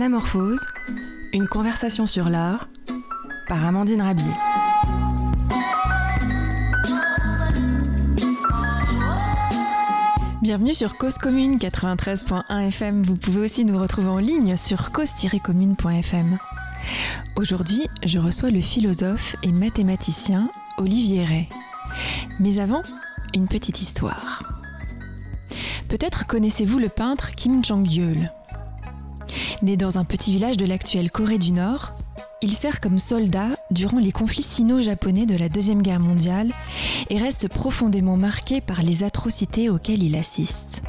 Anamorphose, une conversation sur l'art par Amandine Rabier. Bienvenue sur Cause Commune 93.1 FM. Vous pouvez aussi nous retrouver en ligne sur cause-commune.fm. Aujourd'hui, je reçois le philosophe et mathématicien Olivier Ray. Mais avant, une petite histoire. Peut-être connaissez-vous le peintre Kim Jong-yeol. Né dans un petit village de l'actuelle Corée du Nord, il sert comme soldat durant les conflits sino-japonais de la Deuxième Guerre mondiale et reste profondément marqué par les atrocités auxquelles il assiste.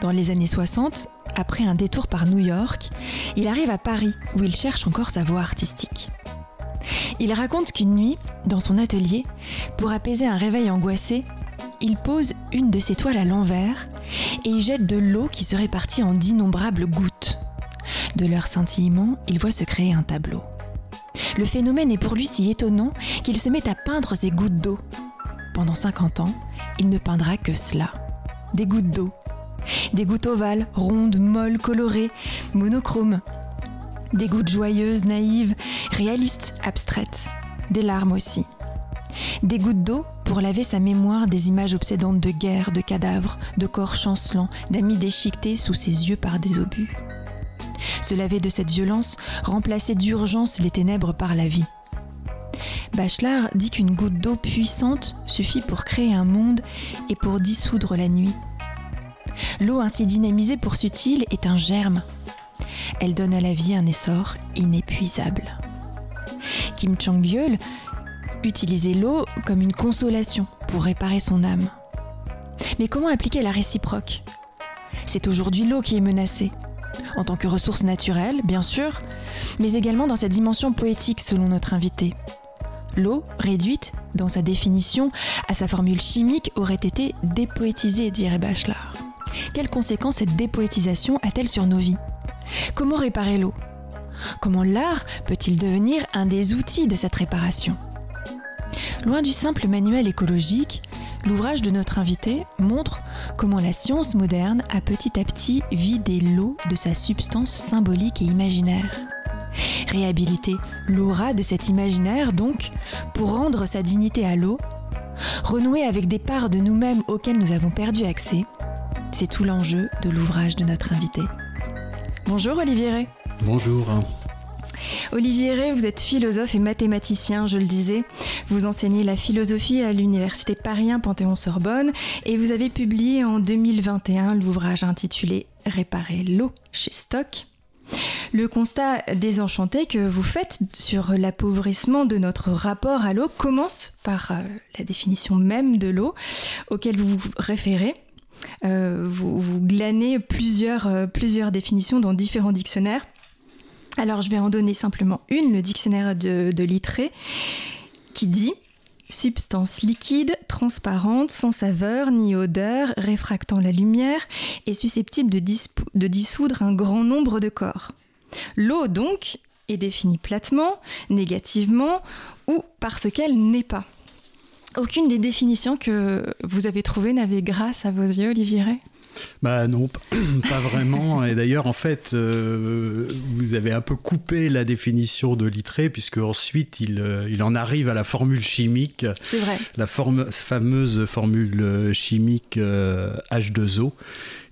Dans les années 60, après un détour par New York, il arrive à Paris où il cherche encore sa voie artistique. Il raconte qu'une nuit, dans son atelier, pour apaiser un réveil angoissé, il pose une de ses toiles à l'envers et y jette de l'eau qui se répartit en d'innombrables gouttes. De leur scintillement, il voit se créer un tableau. Le phénomène est pour lui si étonnant qu'il se met à peindre ces gouttes d'eau. Pendant 50 ans, il ne peindra que cela. Des gouttes d'eau. Des gouttes ovales, rondes, molles, colorées, monochromes. Des gouttes joyeuses, naïves, réalistes, abstraites. Des larmes aussi. Des gouttes d'eau pour laver sa mémoire des images obsédantes de guerre, de cadavres, de corps chancelants, d'amis déchiquetés sous ses yeux par des obus. Se laver de cette violence, remplacer d'urgence les ténèbres par la vie. Bachelard dit qu'une goutte d'eau puissante suffit pour créer un monde et pour dissoudre la nuit. L'eau ainsi dynamisée, poursuit-il, est un germe. Elle donne à la vie un essor inépuisable. Kim Chang-yeol utilisait l'eau comme une consolation pour réparer son âme. Mais comment appliquer la réciproque? C'est aujourd'hui l'eau qui est menacée, en tant que ressource naturelle, bien sûr, mais également dans sa dimension poétique selon notre invité. L'eau, réduite dans sa définition à sa formule chimique, aurait été dépoétisée, dirait Bachelard. Quelles conséquences cette dépoétisation a-t-elle sur nos vies? Comment réparer l'eau? Comment l'art peut-il devenir un des outils de cette réparation? Loin du simple manuel écologique, l'ouvrage de notre invité montre comment la science moderne a petit à petit vidé l'eau de sa substance symbolique et imaginaire. Réhabiliter l'aura de cet imaginaire, donc, pour rendre sa dignité à l'eau, renouer avec des parts de nous-mêmes auxquelles nous avons perdu accès, c'est tout l'enjeu de l'ouvrage de notre invité. Bonjour Olivier Ray. Bonjour. Olivier Ray, vous êtes philosophe et mathématicien, je le disais. Vous enseignez la philosophie à l'université Paris Panthéon-Sorbonne et vous avez publié en 2021 l'ouvrage intitulé Réparer l'eau chez Stock. Le constat désenchanté que vous faites sur l'appauvrissement de notre rapport à l'eau commence par euh, la définition même de l'eau auquel vous vous référez. Euh, vous, glanez euh, plusieurs définitions dans différents dictionnaires. Alors je vais en donner simplement une, le dictionnaire de, de Littré, qui dit substance liquide, transparente, sans saveur ni odeur, réfractant la lumière et susceptible de, dissoudre un grand nombre de corps. L'eau donc est définie platement, négativement ou parce qu'elle n'est pas. Aucune des définitions que vous avez trouvées n'avait grâce à vos yeux, Olivier bah non, pas vraiment. Et d'ailleurs, en fait, euh, vous avez un peu coupé la définition de Littré, puisque ensuite il, euh, il en arrive à la formule chimique. C'est vrai. La forme, fameuse formule chimique euh, H2O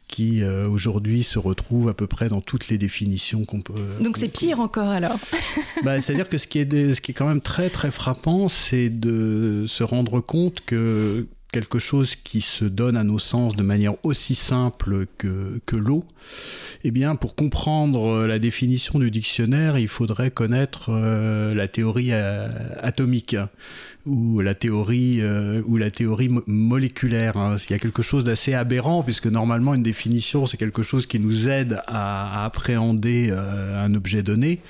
qui euh, aujourd'hui se retrouve à peu près dans toutes les définitions qu'on peut. Donc c'est pire encore alors. bah, C'est-à-dire que ce qui, est, ce qui est quand même très très frappant, c'est de se rendre compte que quelque chose qui se donne à nos sens de manière aussi simple que, que l'eau, eh bien, pour comprendre la définition du dictionnaire, il faudrait connaître euh, la théorie euh, atomique ou la théorie euh, ou la théorie mo moléculaire. Hein. Il y a quelque chose d'assez aberrant puisque normalement une définition c'est quelque chose qui nous aide à, appréhender euh, un objet donné.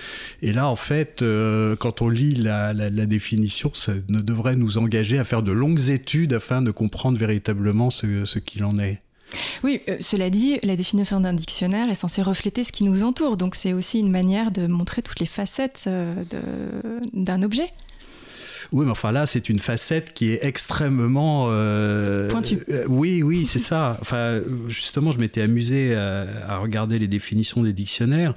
Et là, en fait, euh, quand on lit la, la, la, définition, ça ne devrait nous engager à faire de longues études afin de comprendre véritablement ce, ce qu'il en est. Oui, euh, cela dit, la définition d'un dictionnaire est censée refléter ce qui nous entoure, donc c'est aussi une manière de montrer toutes les facettes euh, d'un objet. Oui, mais enfin là, c'est une facette qui est extrêmement euh, pointue. Euh, oui, oui, c'est ça. Enfin, justement, je m'étais amusé à, regarder les définitions des dictionnaires.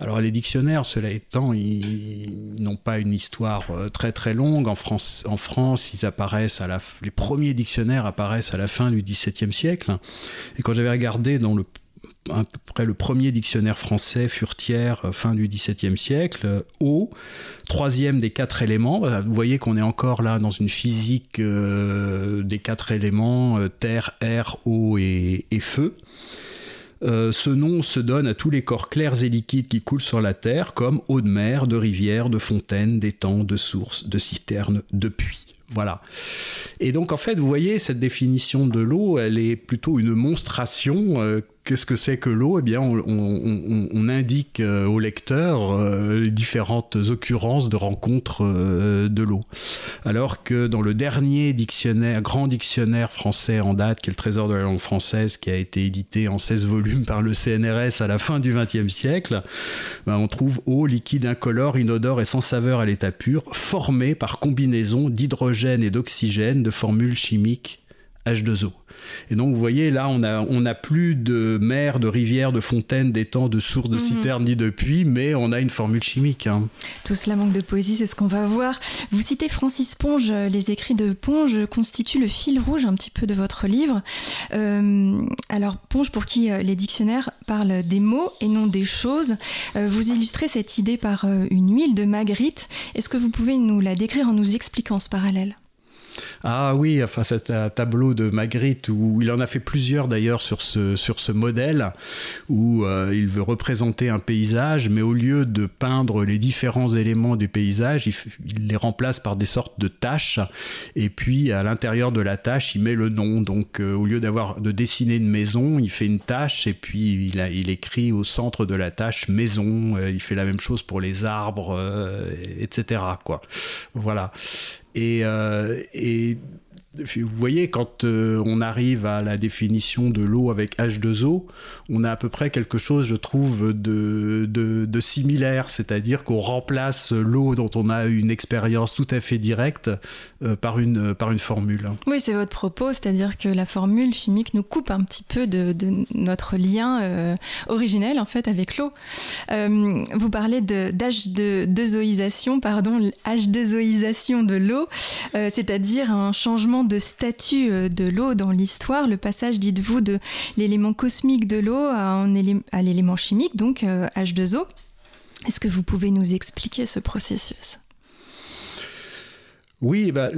Alors, les dictionnaires, cela étant, ils, n'ont pas une histoire euh, très très longue. En France, en France, ils apparaissent à la, les premiers dictionnaires apparaissent à la fin du XVIIe siècle. Et quand j'avais regardé dans le à peu près le premier dictionnaire français furtière euh, fin du XVIIe siècle, euh, eau, troisième des quatre éléments. Vous voyez qu'on est encore là dans une physique euh, des quatre éléments, terre, air, eau et, feu. ce nom se donne à tous les corps clairs et liquides qui coulent sur la terre, comme eau de mer, de rivière, de fontaine, d'étang, de source, de citerne, de puits. Voilà. Et donc en fait, vous voyez, cette définition de l'eau, elle est plutôt une monstration Qu'est-ce que c'est que l'eau? Eh bien, on, indique euh, au lecteur euh, les différentes occurrences de rencontres euh, de l'eau. Alors que dans le dernier dictionnaire, grand dictionnaire français en date, qui est le Trésor de la langue française, qui a été édité en 16 volumes par le CNRS à la fin du XXe siècle, ben, on trouve eau liquide incolore, inodore et sans saveur à l'état pur, formée par combinaison d'hydrogène et d'oxygène de formules chimiques H2O. Et donc, vous voyez, là, on n'a on a plus de mer, de rivières, de fontaines, d'étangs, de sources, de mhm. citernes, ni de puits, mais on a une formule chimique. Hein. Tout cela manque de poésie, c'est ce qu'on va voir. Vous citez Francis Ponge, les écrits de Ponge constituent le fil rouge un petit peu de votre livre. Euh, alors, Ponge, pour qui euh, les dictionnaires parlent des mots et non des choses, euh, vous illustrez cette idée par une huile de Magritte. Est-ce que vous pouvez nous la décrire en nous expliquant ce parallèle? Ah oui, enfin c'est un tableau de Magritte où il en a fait plusieurs d'ailleurs sur ce, sur ce modèle où euh, il veut représenter un paysage, mais au lieu de peindre les différents éléments du paysage, il, les remplace par des sortes de taches et puis à l'intérieur de la tâche, il met le nom. Donc euh, au lieu d'avoir de dessiner une maison, il fait une tâche et puis il, a, il écrit au centre de la tâche maison. Euh, il fait la même chose pour les arbres, etc. Quoi. Voilà. Euh, et, vous voyez, quand euh, on arrive à la définition de l'eau avec H2O, on a à peu près quelque chose, je trouve, de, de, similaire, c'est-à-dire qu'on remplace l'eau dont on a une expérience tout à fait directe euh, par, une, par une formule. Oui, c'est votre propos, c'est-à-dire que la formule chimique nous coupe un petit peu de, notre lien euh, originel en fait avec l'eau. Euh, vous parlez d'H2Oisation, pardon, H2Oisation de l'eau, c'est-à-dire un changement de statut de l'eau dans l'histoire, le passage, dites-vous, de l'élément cosmique de l'eau à, l'élément chimique, donc H2O. Euh, Est-ce que vous pouvez nous expliquer ce processus? Oui, bah,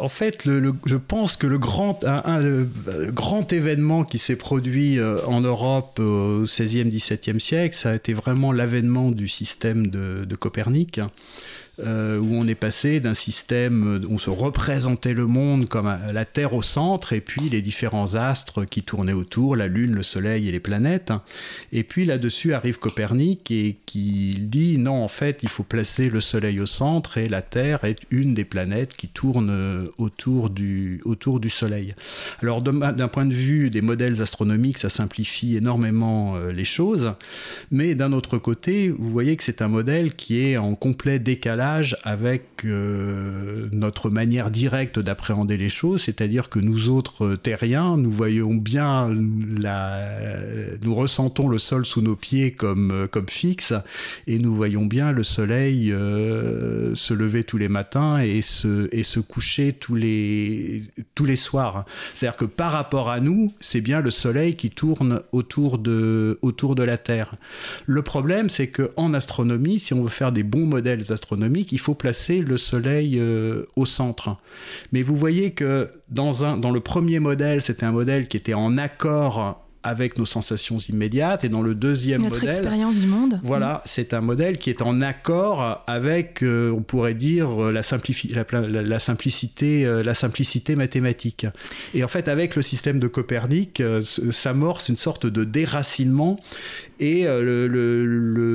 en fait, je pense que le grand, événement qui s'est produit euh, en Europe au XVIe, XVIIe siècle, ça a été vraiment l'avènement du système de Copernic. Euh, où on est passé d'un système où on se représentait le monde comme la Terre au centre, et puis les différents astres qui tournaient autour, la Lune, le Soleil et les planètes. Et puis là-dessus arrive Copernic et qui dit non, en fait, il faut placer le Soleil au centre et la Terre est une des planètes qui tourne autour du, autour du Soleil. Alors d'un point de vue des modèles astronomiques, ça simplifie énormément euh, les choses, mais d'un autre côté, vous voyez que c'est un modèle qui est en complet décalage avec euh, notre manière directe d'appréhender les choses, c'est-à-dire que nous autres euh, terriens, nous voyons bien nous ressentons le sol sous nos pieds comme, euh, comme fixe, et nous voyons bien le soleil se lever tous les matins et se, et se coucher tous les, tous les soirs. C'est-à-dire que par rapport à nous, c'est bien le soleil qui tourne autour de, autour de la Terre. Le problème, c'est qu'en astronomie, si on veut faire des bons modèles astronomiques, il faut placer le Soleil euh, au centre. Mais vous voyez que dans, un, dans le premier modèle, c'était un modèle qui était en accord avec nos sensations immédiates. Et dans le deuxième Notre modèle, expérience du monde. Voilà, mm. c'est un modèle qui est en accord avec, euh, on pourrait dire, la, la, la, simplicité, euh, la simplicité mathématique. Et en fait, avec le système de Copernic, euh, s'amorce une sorte de déracinement. Et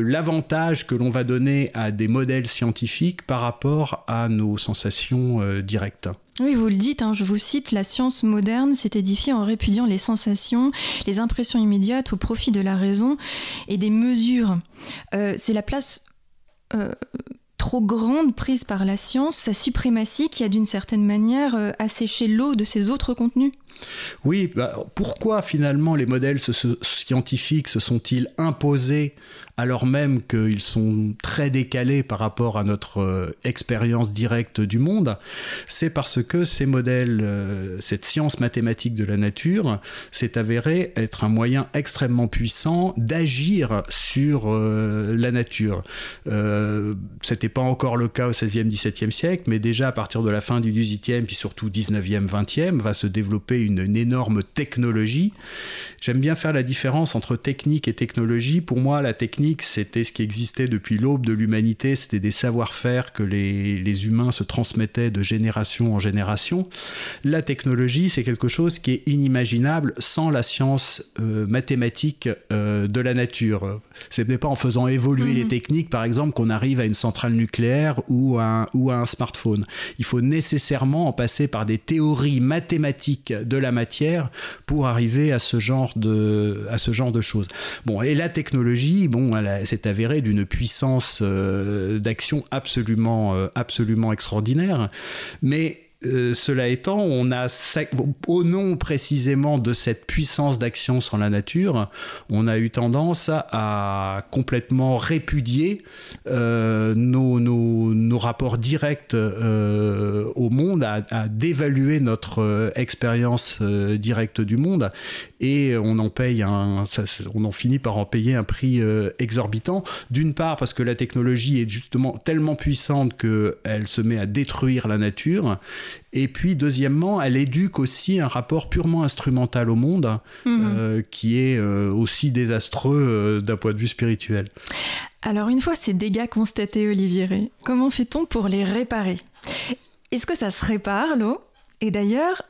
l'avantage que l'on va donner à des modèles scientifiques par rapport à nos sensations directes. Oui, vous le dites, hein, je vous cite, la science moderne s'est édifiée en répudiant les sensations, les impressions immédiates au profit de la raison et des mesures. Euh, c'est la place euh, trop grande prise par la science, sa suprématie qui a d'une certaine manière euh, asséché l'eau de ses autres contenus oui, bah, pourquoi finalement les modèles scientifiques se sont-ils imposés alors même qu'ils sont très décalés par rapport à notre euh, expérience directe du monde? C'est parce que ces modèles, euh, cette science mathématique de la nature, s'est avérée être un moyen extrêmement puissant d'agir sur euh, la nature. C'était pas encore le cas au XVIe, XVIIe siècle, mais déjà à partir de la fin du XVIIIe, puis surtout XIXe, XXe, va se développer une une, énorme technologie. J'aime bien faire la différence entre technique et technologie. Pour moi, la technique, c'était ce qui existait depuis l'aube de l'humanité, c'était des savoir-faire que les, les, humains se transmettaient de génération en génération. La technologie, c'est quelque chose qui est inimaginable sans la science euh, mathématique euh, de la nature. Ce n'est pas en faisant évoluer les mhm. techniques, par exemple, qu'on arrive à une centrale nucléaire ou à, ou à un smartphone. Il faut nécessairement en passer par des théories mathématiques de la matière pour arriver à ce genre de, à ce genre de choses. Bon, et la technologie, bon, elle s'est avérée d'une puissance euh, d'action absolument, euh, absolument extraordinaire, mais euh, cela étant, on a, au nom précisément de cette puissance d'action sur la nature, on a eu tendance à, complètement répudier euh, nos, rapports directs euh, au monde, à, dévaluer notre expérience directe du monde, et on en paye un, on en finit par en payer un prix exorbitant. D'une part parce que la technologie est justement tellement puissante qu'elle se met à détruire la nature, et puis, deuxièmement, elle éduque aussi un rapport purement instrumental au monde, mhm. euh, qui est euh, aussi désastreux euh, d'un point de vue spirituel. Alors, une fois ces dégâts constatés, Olivier comment fait-on pour les réparer? Est-ce que ça se répare, l'eau? Et d'ailleurs,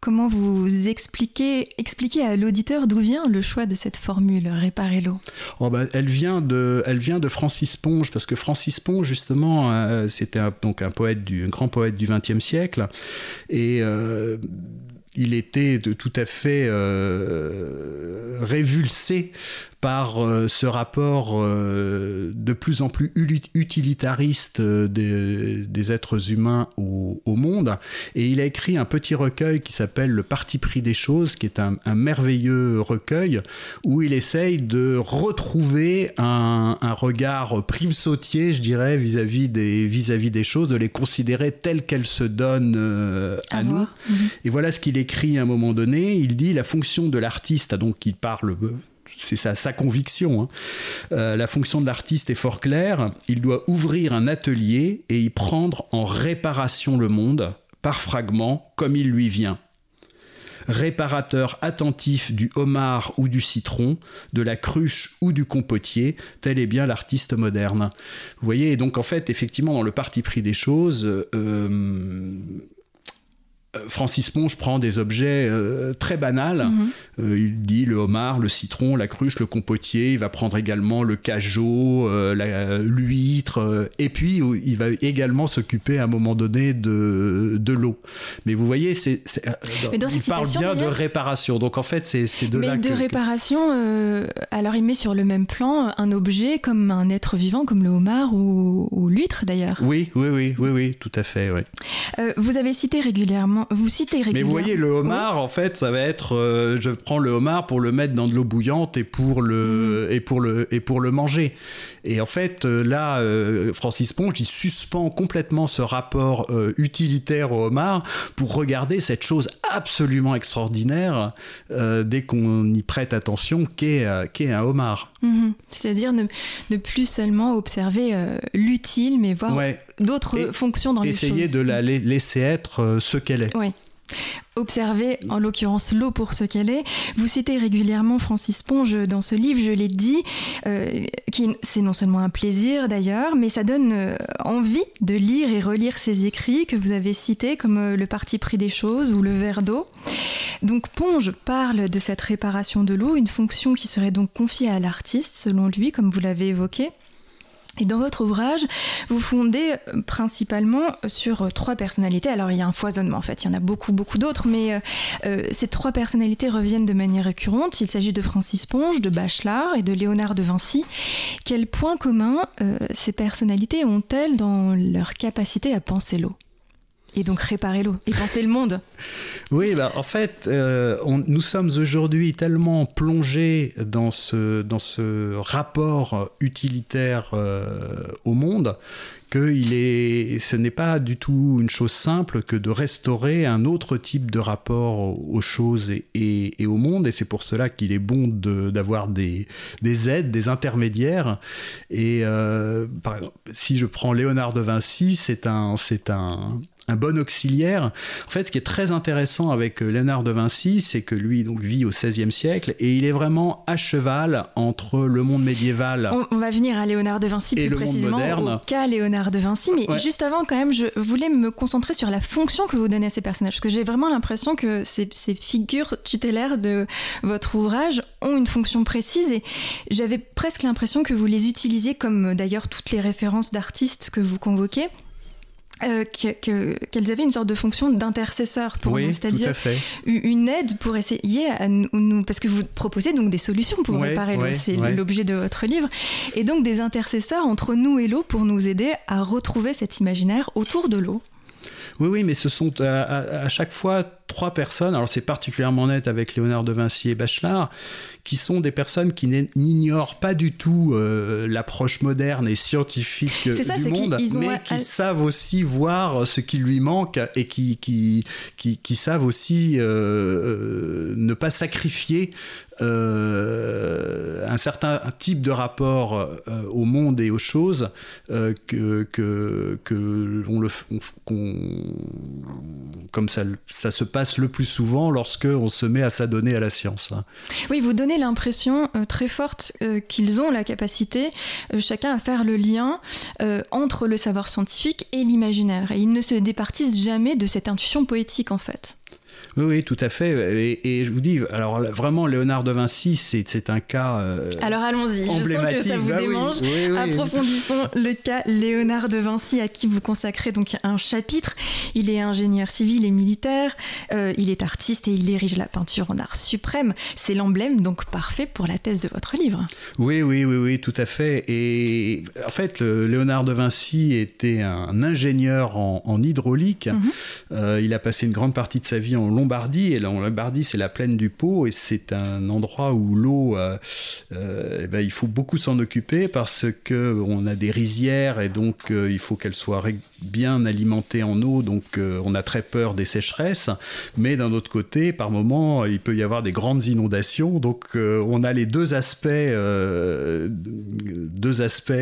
Comment vous expliquez, expliquez à l'auditeur d'où vient le choix de cette formule réparer l'eau oh bah, elle, vient de, elle vient de Francis Ponge, parce que Francis Ponge, justement, euh, c'était un, donc un, poète du, un grand poète du XXe siècle. Et. Euh, il était de, tout à fait euh, révulsé par euh, ce rapport euh, de plus en plus utilitariste euh, des, êtres humains au, monde. Et il a écrit un petit recueil qui s'appelle Le Parti pris des choses, qui est un, merveilleux recueil où il essaye de retrouver un, regard prime sautier, je dirais, vis-à-vis des, vis -vis des choses, de les considérer telles qu'elles se donnent à, nous. Mhm. Et voilà ce qu'il écrit à un moment donné. Il dit la fonction de l'artiste, donc il parle c'est sa, conviction. Hein. Euh, la fonction de l'artiste est fort claire. Il doit ouvrir un atelier et y prendre en réparation le monde, par fragments, comme il lui vient. Réparateur attentif du homard ou du citron, de la cruche ou du compotier, tel est bien l'artiste moderne. Vous voyez, donc en fait, effectivement, dans le parti pris des choses, euh, Francis Ponge prend des objets euh, très banals. Mhm. Euh, il dit le homard, le citron, la cruche, le compotier. Il va prendre également le cajot, l'huître. et puis, il va également s'occuper à un moment donné de, de l'eau. Mais vous voyez, c'est, il parle bien de réparation. Donc en fait, c'est, de Mais de réparation, alors il met sur le même plan un objet comme un être vivant, comme le homard ou, l'huître d'ailleurs. Oui, oui, oui, oui, oui, tout à fait. Oui. vous avez cité régulièrement vous citez régulièrement. Mais vous voyez, le homard, en fait, ça va être, euh, je prends le homard pour le mettre dans de l'eau bouillante et pour le mhm. et pour le et pour le manger. Et en fait, euh, là, euh, Francis Ponge, il suspend complètement ce rapport utilitaire au homard pour regarder cette chose absolument extraordinaire dès qu'on y prête attention, qu'est qu'est un homard. Mhm. C'est-à-dire ne, ne, plus seulement observer l'utile, mais voir d'autres fonctions dans les choses. Essayer de la laisser être ce qu'elle est. Oui. Observer en l'occurrence l'eau pour ce qu'elle est. Vous citez régulièrement Francis Ponge dans ce livre, je l'ai dit, euh, qui c'est non seulement un plaisir d'ailleurs, mais ça donne euh, envie de lire et relire ses écrits que vous avez cités comme euh, Le parti pris des choses ou Le verre d'eau. Donc Ponge parle de cette réparation de l'eau, une fonction qui serait donc confiée à l'artiste selon lui, comme vous l'avez évoqué. Et dans votre ouvrage, vous fondez euh, principalement sur euh, trois personnalités. Alors il y a un foisonnement en fait, il y en a beaucoup, beaucoup d'autres, mais euh, ces trois personnalités reviennent de manière récurrente. Il s'agit de Francis Ponge, de Bachelard et de Léonard de Vinci. Quel point commun ces personnalités ont-elles dans leur capacité à penser l'eau? Et donc réparer l'eau et penser le monde. Oui, bah, en fait, euh, nous sommes aujourd'hui tellement plongés dans ce, dans ce rapport utilitaire euh, au monde que est, ce n'est pas du tout une chose simple que de restaurer un autre type de rapport aux choses et, et, au monde. Et c'est pour cela qu'il est bon d'avoir des, des, aides, des intermédiaires. Et euh, par exemple, si je prends Léonard de Vinci, c'est un, c'est un, un bon auxiliaire. En fait, ce qui est très intéressant avec euh, Léonard de Vinci, c'est que lui donc vit au XVIe siècle et il est vraiment à cheval entre le monde médiéval. On, va venir à Léonard de Vinci plus précisément au cas Léonard de Vinci, mais juste avant quand même, je voulais me concentrer sur la fonction que vous donnez à ces personnages, parce que j'ai vraiment l'impression que ces, ces figures tutélaires de votre ouvrage ont une fonction précise et j'avais presque l'impression que vous les utilisiez comme d'ailleurs toutes les références d'artistes que vous convoquez euh, qu'elles avaient une sorte de fonction d'intercesseur pour nous, c'est-à-dire une aide pour essayer à nous, parce que vous proposez donc des solutions pour réparer l'eau, c'est l'objet de votre livre, et donc des intercesseurs entre nous et l'eau pour nous aider à retrouver cet imaginaire autour de l'eau. Oui, oui, mais ce sont à chaque fois trois personnes, alors c'est particulièrement net avec Léonard de Vinci et Bachelard, qui sont des personnes qui n'ignorent pas du tout euh, l'approche moderne et scientifique du monde, mais qui savent aussi voir ce qui lui manque et qui, qui, qui, savent aussi euh, euh, ne pas sacrifier un certain type de rapport au monde et aux choses que, que, que le, comme ça, ça se passe le plus souvent lorsque on se met à s'adonner à la science. Oui, vous donnez l'impression euh, très forte euh, qu'ils ont la capacité, euh, chacun, à faire le lien entre le savoir scientifique et l'imaginaire. Et ils ne se départissent jamais de cette intuition poétique, en fait. Oui, oui, tout à fait. Et, je vous dis, alors vraiment, Léonard de Vinci, c'est un cas. Euh, alors allons-y, je sens que ça vous bah démange. Approfondissons le cas Léonard de Vinci, à qui vous consacrez donc un chapitre. Il est ingénieur civil et militaire, euh, il est artiste et il érige la peinture en art suprême. C'est l'emblème donc parfait pour la thèse de votre livre. Oui, oui, oui, oui, tout à fait. Et en fait, Léonard de Vinci était un ingénieur en, hydraulique. Mhm. Euh, il a passé une grande partie de sa vie en Lombardie. Et Lombardie, c'est la plaine du Pô, et c'est un endroit où l'eau, euh, euh, eh ben, il faut beaucoup s'en occuper parce que on a des rizières et donc euh, il faut qu'elles soient bien alimentées en eau. Donc on a très peur des sécheresses. Mais d'un autre côté, par moment, il peut y avoir des grandes inondations. Donc on a les deux aspects, deux aspects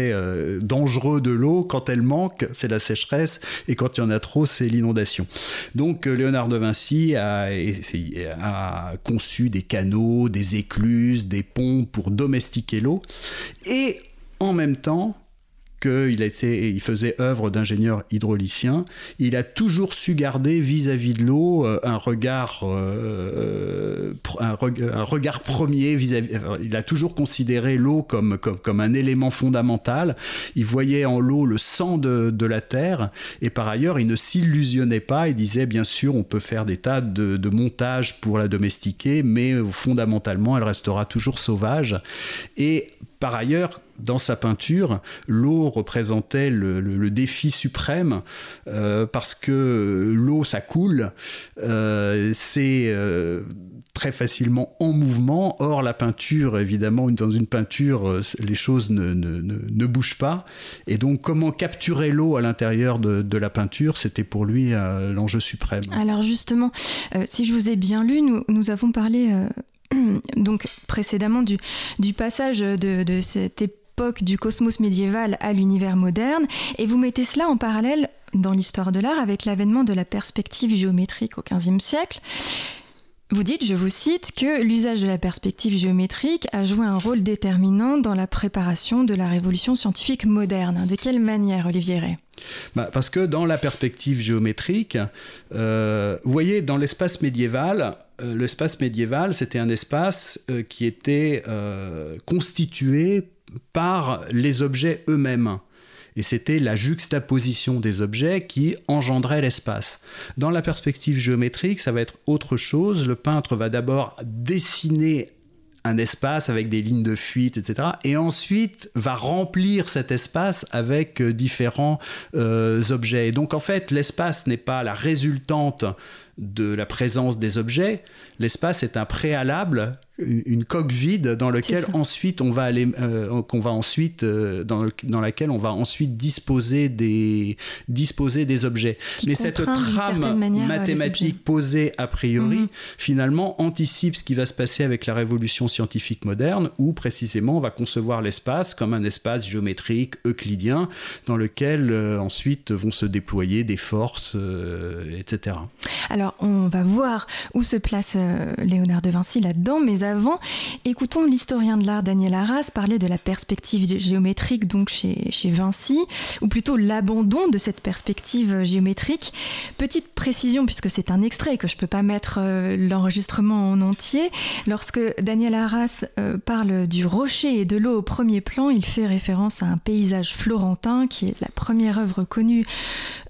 dangereux de l'eau. Quand elle manque, c'est la sécheresse, et quand il y en a trop, c'est l'inondation. Donc Léonard de Vinci a a, conçu des canaux, des écluses, des ponts pour domestiquer l'eau. Et en même temps, il faisait œuvre d'ingénieur hydraulicien, il a toujours su garder vis-à-vis de l'eau euh, un regard, euh, un, regard premier vis-à-vis. Il a toujours considéré l'eau comme, comme, un élément fondamental. Il voyait en l'eau le sang de, la terre, et par ailleurs, il ne s'illusionnait pas. Il disait bien sûr, on peut faire des tas de, de montages pour la domestiquer, mais fondamentalement, elle restera toujours sauvage. Et par ailleurs, dans sa peinture, l'eau représentait le, défi suprême euh, parce que l'eau, ça coule, euh, c'est euh, très facilement en mouvement. Or, la peinture, évidemment, dans une peinture, les choses ne, bougent pas. Et donc, comment capturer l'eau à l'intérieur de, la peinture, c'était pour lui l'enjeu suprême. Alors justement, si je vous ai bien lu, nous, avons parlé donc précédemment du, du passage de, de cette époque du cosmos médiéval à l'univers moderne, et vous mettez cela en parallèle dans l'histoire de l'art avec l'avènement de la perspective géométrique au XVe siècle. Vous dites, je vous cite, que l'usage de la perspective géométrique a joué un rôle déterminant dans la préparation de la révolution scientifique moderne. De quelle manière, Olivier Ray bah, Parce que dans la perspective géométrique, euh, vous voyez, dans l'espace médiéval, euh, l'espace médiéval, c'était un espace euh, qui était constitué par les objets eux-mêmes. Et c'était la juxtaposition des objets qui engendrait l'espace. Dans la perspective géométrique, ça va être autre chose. Le peintre va d'abord dessiner un espace avec des lignes de fuite, etc. Et ensuite va remplir cet espace avec euh, différents euh, objets. Et donc en fait, l'espace n'est pas la résultante de la présence des objets, l'espace est un préalable une coque vide dans lequel ensuite on va aller euh, qu'on va ensuite euh, dans, dans, laquelle on va ensuite disposer des disposer des objets. Mais cette trame mathématique posée a priori mhm. finalement anticipe ce qui va se passer avec la révolution scientifique moderne où précisément on va concevoir l'espace comme un espace géométrique euclidien dans lequel euh, ensuite vont se déployer des forces etc alors on va voir où se place Léonard de Vinci là-dedans mais avant, écoutons l'historien de l'art Daniel Arras parler de la perspective géométrique donc chez, Vinci, ou plutôt l'abandon de cette perspective géométrique. Petite précision, puisque c'est un extrait que je ne peux pas mettre euh, l'enregistrement en entier, lorsque Daniel Arras euh, parle du rocher et de l'eau au premier plan, il fait référence à un paysage florentin qui est la première œuvre connue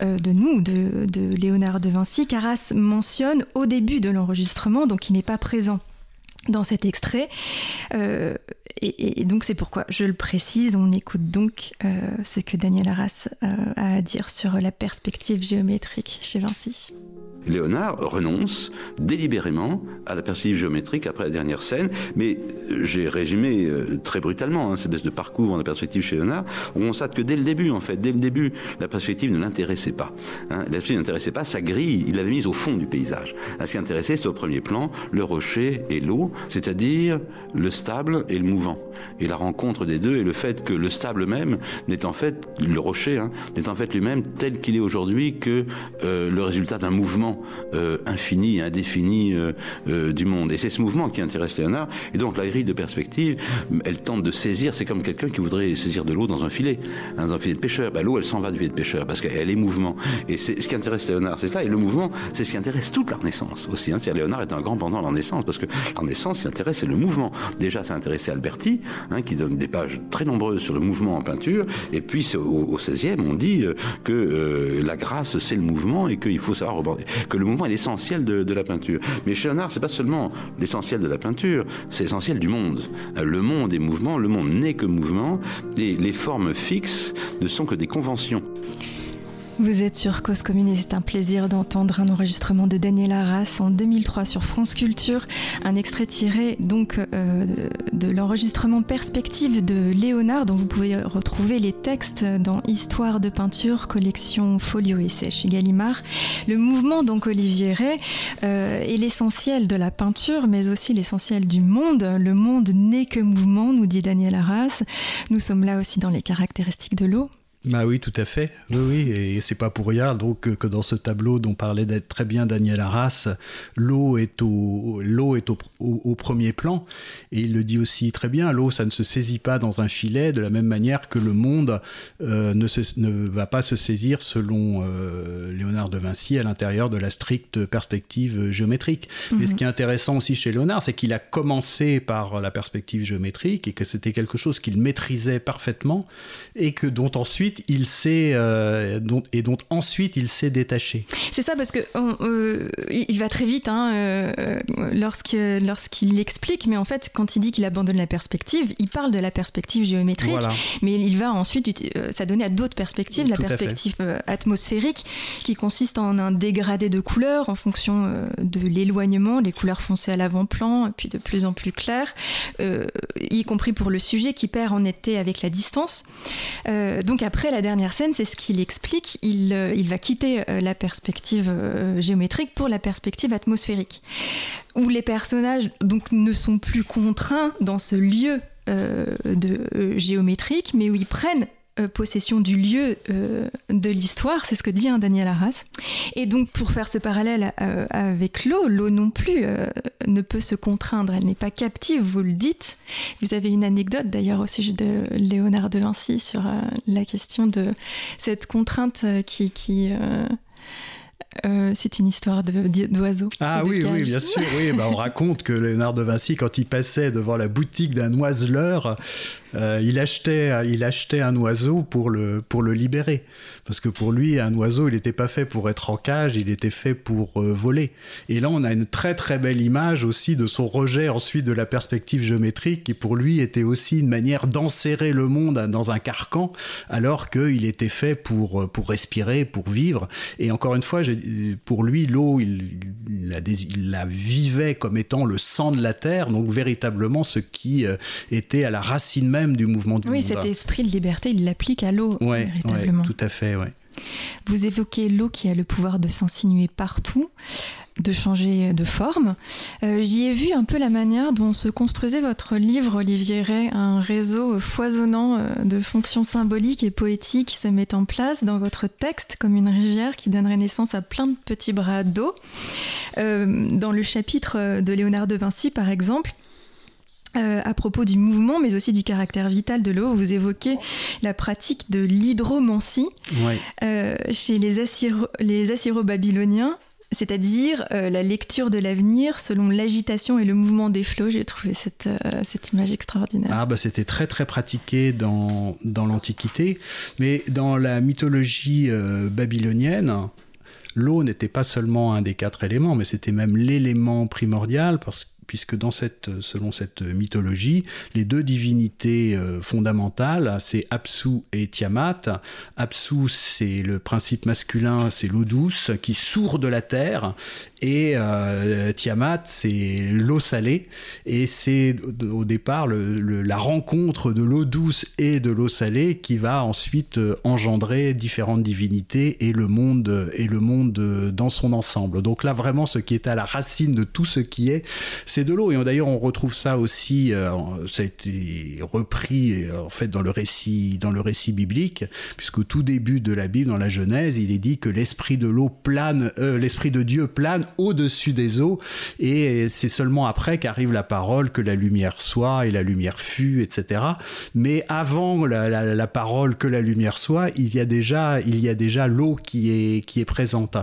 euh, de nous, de, Léonard de Vinci, mentionne au début de l'enregistrement, donc il n'est pas présent dans cet extrait. Euh, et, donc c'est pourquoi je le précise, on écoute donc euh, ce que Daniel Arras euh, a à dire sur la perspective géométrique chez Vinci. Léonard renonce délibérément à la perspective géométrique après la dernière scène, mais j'ai résumé très brutalement hein, cette baisse de parcours en la perspective chez Léonard, on constate que dès le début, en fait, dès le début, la perspective ne l'intéressait pas. Hein. La perspective n'intéressait pas sa grille, il l'avait mise au fond du paysage. ce qui intéressait, c'était au premier plan le rocher et l'eau, c'est-à-dire le stable et le mouvant. Et la rencontre des deux et le fait que le stable même n'est en fait, le rocher, hein, n'est en fait lui-même tel qu'il est aujourd'hui que euh, le résultat d'un mouvement euh, infini indéfini euh, euh, du monde. Et c'est ce mouvement qui intéresse Léonard. Et donc la grille de perspective, elle tente de saisir, c'est comme quelqu'un qui voudrait saisir de l'eau dans un filet, dans un filet de pêcheur. Bah, l'eau, elle s'en va du filet de pêcheur parce qu'elle est mouvement. Et c'est ce qui intéresse Léonard, c'est ça. Et le mouvement, c'est ce qui intéresse toute la Renaissance aussi. Hein. Léonard est un grand pendant la Renaissance parce que la Renaissance, ce qui intéresse, c'est le mouvement. Déjà, ça intéressé Alberti, hein, qui donne des pages très nombreuses sur le mouvement en peinture. Et puis, au, 16e, on dit que la grâce, c'est le mouvement et qu'il faut savoir que le mouvement est l'essentiel de, la peinture. Mais chez Léonard, c'est pas seulement l'essentiel de la peinture, c'est l'essentiel du monde. Euh, le monde est mouvement, le monde n'est que mouvement, et les formes fixes ne sont que des conventions. Vous êtes sur Cause Commune et c'est un plaisir d'entendre un enregistrement de Daniel Arras en 2003 sur France Culture, un extrait tiré donc euh, de, l'enregistrement Perspective de Léonard dont vous pouvez retrouver les textes dans Histoire de peinture, collection Folio Essai chez Gallimard. Le mouvement donc Olivier Ray euh, est l'essentiel de la peinture mais aussi l'essentiel du monde. Le monde n'est que mouvement, nous dit Daniel Arras. Nous sommes là aussi dans les caractéristiques de l'eau bah oui, tout à fait. Oui, oui, et c'est pas pour rien donc que dans ce tableau dont parlait d'être très bien Daniel Arras, l'eau est au l'eau est au, au, premier plan et il le dit aussi très bien. L'eau, ça ne se saisit pas dans un filet de la même manière que le monde euh, ne, ne, va pas se saisir selon euh, Léonard de Vinci à l'intérieur de la stricte perspective géométrique. Mais ce mhm. qui est intéressant aussi chez Léonard, c'est qu'il a commencé par la perspective géométrique et que c'était quelque chose qu'il maîtrisait parfaitement et que dont ensuite il s'est euh, et dont ensuite il s'est détaché. C'est ça parce que euh, il va très vite hein, euh, lorsqu'il explique, mais en fait quand il dit qu'il abandonne la perspective, il parle de la perspective géométrique, mais il va ensuite s'adonner à d'autres perspectives, la perspective atmosphérique qui consiste en un dégradé de couleurs en fonction de l'éloignement, les couleurs foncées à l'avant-plan, puis de plus en plus claires, y compris pour le sujet qui perd en netteté avec la distance. donc après la dernière scène, c'est ce qu'il explique. Il, euh, va quitter euh, la perspective euh, géométrique pour la perspective atmosphérique, où les personnages donc ne sont plus contraints dans ce lieu de, géométrique, mais où ils prennent euh, possession du lieu euh, de l'histoire, c'est ce que dit hein, Daniel Arras. Et donc pour faire ce parallèle euh, avec l'eau, l'eau non plus ne peut se contraindre, elle n'est pas captive, vous le dites. Vous avez une anecdote d'ailleurs au sujet de Léonard de Vinci sur la question de cette contrainte qui... qui c'est une histoire d'oiseaux. Ah oui, oui, bien sûr. Oui, bah, on raconte que Léonard de Vinci, quand il passait devant la boutique d'un oiseleur, euh, il, achetait, il achetait un oiseau pour le, pour le libérer. Parce que pour lui, un oiseau, il n'était pas fait pour être en cage, il était fait pour euh, voler. Et là, on a une très très belle image aussi de son rejet ensuite de la perspective géométrique, qui pour lui était aussi une manière d'enserrer le monde dans un carcan, alors qu'il était fait pour, euh, pour respirer, pour vivre. Et encore une fois, pour lui, l'eau, il, la, il, la, vivait comme étant le sang de la terre, donc véritablement ce qui était à la racine même du mouvement du oui, cet esprit de liberté, il l'applique à l'eau, véritablement. tout à fait, ouais. Vous évoquez l'eau qui a le pouvoir de s'insinuer partout de changer de forme. Euh, j'y ai vu un peu la manière dont se construisait votre livre, Olivier Ray, un réseau foisonnant euh, de fonctions symboliques et poétiques qui se met en place dans votre texte comme une rivière qui donnerait naissance à plein de petits bras d'eau. Euh, dans le chapitre de Léonard de Vinci, par exemple, euh, à propos du mouvement, mais aussi du caractère vital de l'eau. Vous évoquez la pratique de l'hydromancie euh, chez les, Assyro-Babyloniens, c'est-à-dire euh, la lecture de l'avenir selon l'agitation et le mouvement des flots. J'ai trouvé cette, cette, image extraordinaire. Ah bah c'était très très pratiqué dans, dans l'Antiquité, mais dans la mythologie babylonienne, l'eau n'était pas seulement un des quatre éléments, mais c'était même l'élément primordial parce que puisque selon cette mythologie, les deux divinités euh, fondamentales, c'est Apsu et Tiamat. Apsu, c'est le principe masculin, c'est l'eau douce qui sourd de la terre, et euh, Tiamat, c'est l'eau salée, et c'est au départ la rencontre de l'eau douce et de l'eau salée qui va ensuite euh, engendrer différentes divinités et le monde et le monde dans son ensemble. Donc là, vraiment, ce qui est à la racine de tout ce qui est, c'est de l'eau. Et d'ailleurs, on retrouve ça aussi, euh, ça a été repris en fait dans le récit, dans le récit biblique, puisqu'au tout début de la Bible, dans la Genèse, il est dit que l'esprit de l'eau plane, l'esprit de Dieu plane au-dessus des eaux, et c'est seulement après qu'arrive la parole que la lumière soit et la lumière fut, etc. Mais avant la, parole que la lumière soit, il y a déjà, il y a déjà l'eau qui est, qui est présente.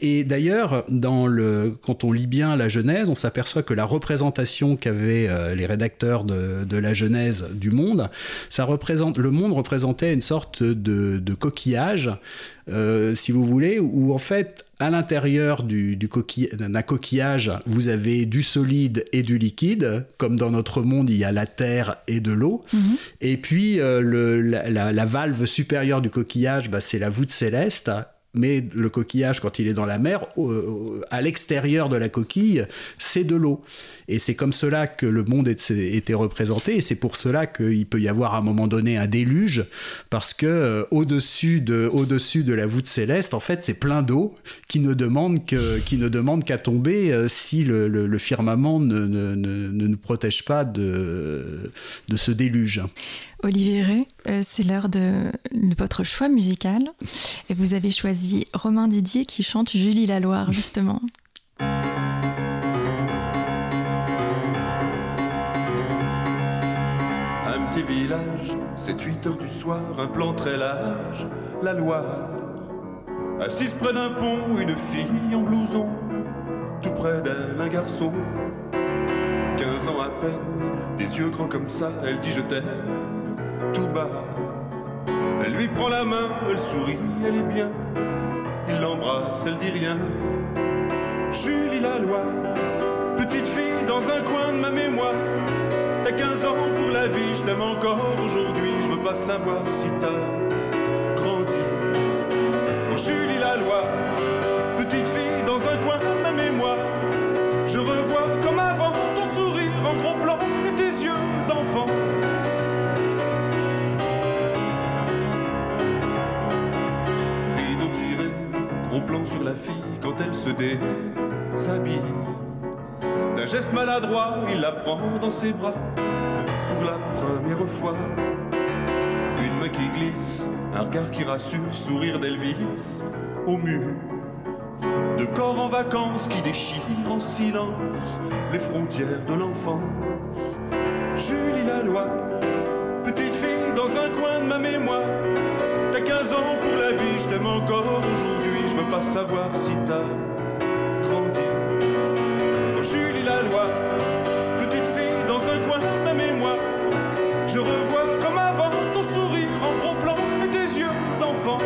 Et d'ailleurs, dans le, quand on lit bien la Genèse, on s'aperçoit que la représentation qu'avaient euh, les rédacteurs de, de, la Genèse du monde, ça représente, le monde représentait une sorte de, de coquillage, euh, si vous voulez, où en fait à l'intérieur du, d'un coquillage, vous avez du solide et du liquide. Comme dans notre monde, il y a la terre et de l'eau. Mhm. Et puis, euh, le, la, valve supérieure du coquillage, bah, c'est la voûte céleste mais le coquillage, quand il est dans la mer, à l'extérieur de la coquille, c'est de l'eau. Et c'est comme cela que le monde était représenté, et c'est pour cela qu'il peut y avoir à un moment donné un déluge, parce que euh, au-dessus de, au de la voûte céleste, en fait, c'est plein d'eau qui ne demande qu'à tomber euh, si le, firmament ne, nous protège pas de ce déluge. Olivier Ray, euh, c'est l'heure de, votre choix musical. Et vous avez choisi Romain Didier qui chante Julie Laloire, justement. Un petit village, 7-8 heures du soir, un plan très large, la Loire. Assise près d'un pont, une fille en blouson, tout près d'elle, un garçon. 15 ans à peine, des yeux grands comme ça, elle dit je t'aime tout bas. Elle lui prend la main, elle sourit, elle est bien. Il l'embrasse, elle dit rien. Julie la loi, petite fille dans un coin de ma mémoire. T'as 15 ans pour la vie, je t'aime encore aujourd'hui. Je veux pas savoir si t'as grandi. Oh, Julie la loi, petite fille dans un coin de ma mémoire. Elle se déshabille. D'un geste maladroit, il la prend dans ses bras pour la première fois. Une main qui glisse, un regard qui rassure, sourire d'Elvis au mur. De corps en vacances qui déchirent en silence les frontières de l'enfance. Julie la loi, petite fille dans un coin de ma mémoire. T'as 15 ans pour la vie, je t'aime encore aujourd'hui pas savoir si t'as grandi. Oh Julie la loi, petite fille dans un coin, même et moi. Je revois comme avant ton sourire en gros plan et tes yeux d'enfant.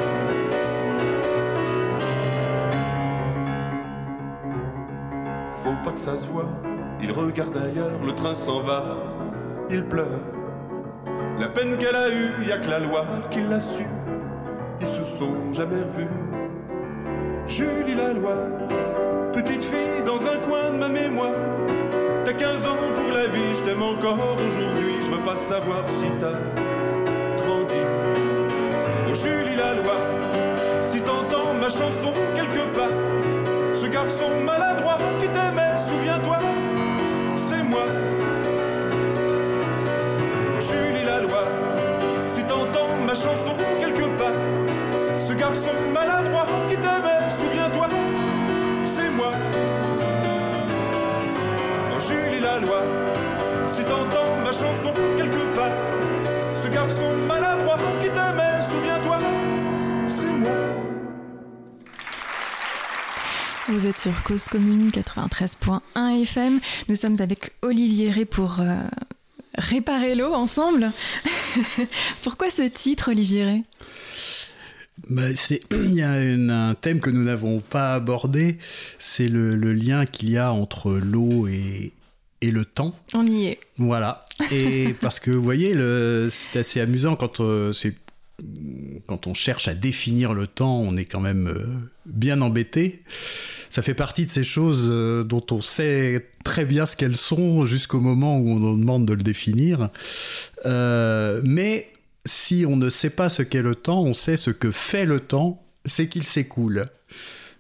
Faut pas que ça se voit, il regarde ailleurs, le train s'en va, il pleure. La peine qu'elle a eue, y a que la Loire qui l'a su. Ils se sont jamais revus. Julie la Loire, petite fille dans un coin de ma mémoire. T'as 15 ans pour la vie, je t'aime encore aujourd'hui, je veux pas savoir si t'as grandi. Oh Julie la Loire, si t'entends ma chanson quelque part, ce garçon Vous êtes sur Cause Commune 93.1 FM. Nous sommes avec Olivier Ré pour euh, réparer l'eau ensemble. Pourquoi ce titre, Olivier Ré Bah, il y a une- un thème que nous n'avons pas abordé, c'est le, le lien qu'il y a entre l'eau et, et le temps. On y est. Voilà. Et parce que vous voyez, c'est assez amusant quand, euh, c'est- quand on cherche à définir le temps, on est quand même euh, bien embêté. Ça fait partie de ces choses euh, dont on sait très bien ce qu'elles sont jusqu'au moment où on nous demande de le définir. Euh, mais si on ne sait pas ce qu'est le temps, on sait ce que fait le temps, c'est qu'il s'écoule.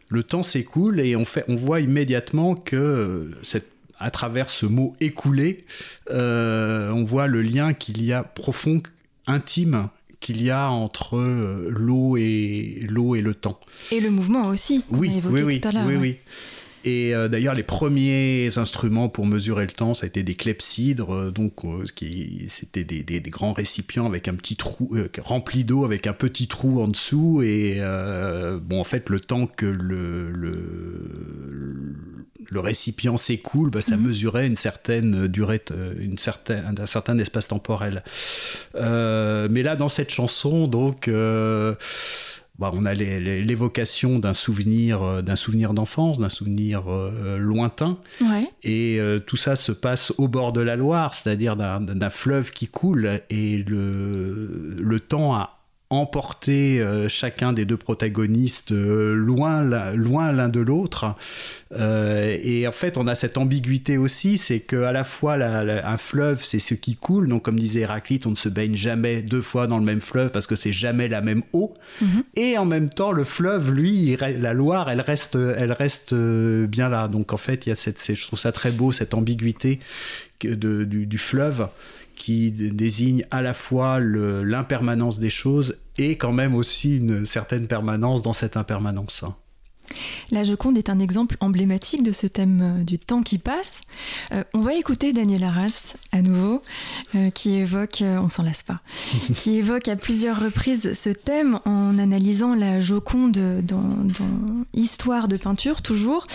Le temps s'écoule et on, voit immédiatement que euh, à travers ce mot écoulé, on voit le lien qu'il y a profond, intime qu'il y a entre euh, l'eau et l'eau et le temps. Et le mouvement aussi, Oui, oui, oui, tout à l'heure. oui, ouais. oui. Et euh, d'ailleurs, les premiers instruments pour mesurer le temps, ça a été des clepsydres, euh, donc euh, qui c'était des, des- des grands récipients avec un petit trou rempli d'eau avec un petit trou en dessous. Et bon, en fait, le temps que le le, le récipient s'écoule, bah, ça Mhm. mesurait une certaine durée, une certaine, un certain espace temporel. Mais là, dans cette chanson, donc. euh, bah, on a l'évocation d'un souvenir, euh, d'un souvenir d'enfance, d'un souvenir euh, lointain, Ouais. et euh, tout ça se passe au bord de la Loire, c'est-à-dire d'un- d'un fleuve qui coule, et le, le temps a emporté euh, chacun des deux protagonistes euh, loin, loin l'un de l'autre. Euh, et en fait, on a cette ambiguïté aussi, c'est que à la fois la- la- un fleuve, c'est ce qui coule. Donc, comme disait Héraclite, on ne se baigne jamais deux fois dans le même fleuve parce que c'est jamais la même eau. Mhm. Et en même temps, le fleuve, lui, il la Loire, elle reste, elle reste bien là. Donc, en fait, il y a cette, je trouve ça très beau cette ambiguïté que de- du, du fleuve qui désigne à la fois l'impermanence des choses et quand même aussi une certaine permanence dans cette impermanence. La Joconde est un exemple emblématique de ce thème euh, du temps qui passe. Euh, on va écouter Daniel Arras à nouveau, euh, qui évoque, euh, on s'en lasse pas, qui évoque à plusieurs reprises ce thème en analysant la Joconde dans, dans Histoire de peinture toujours,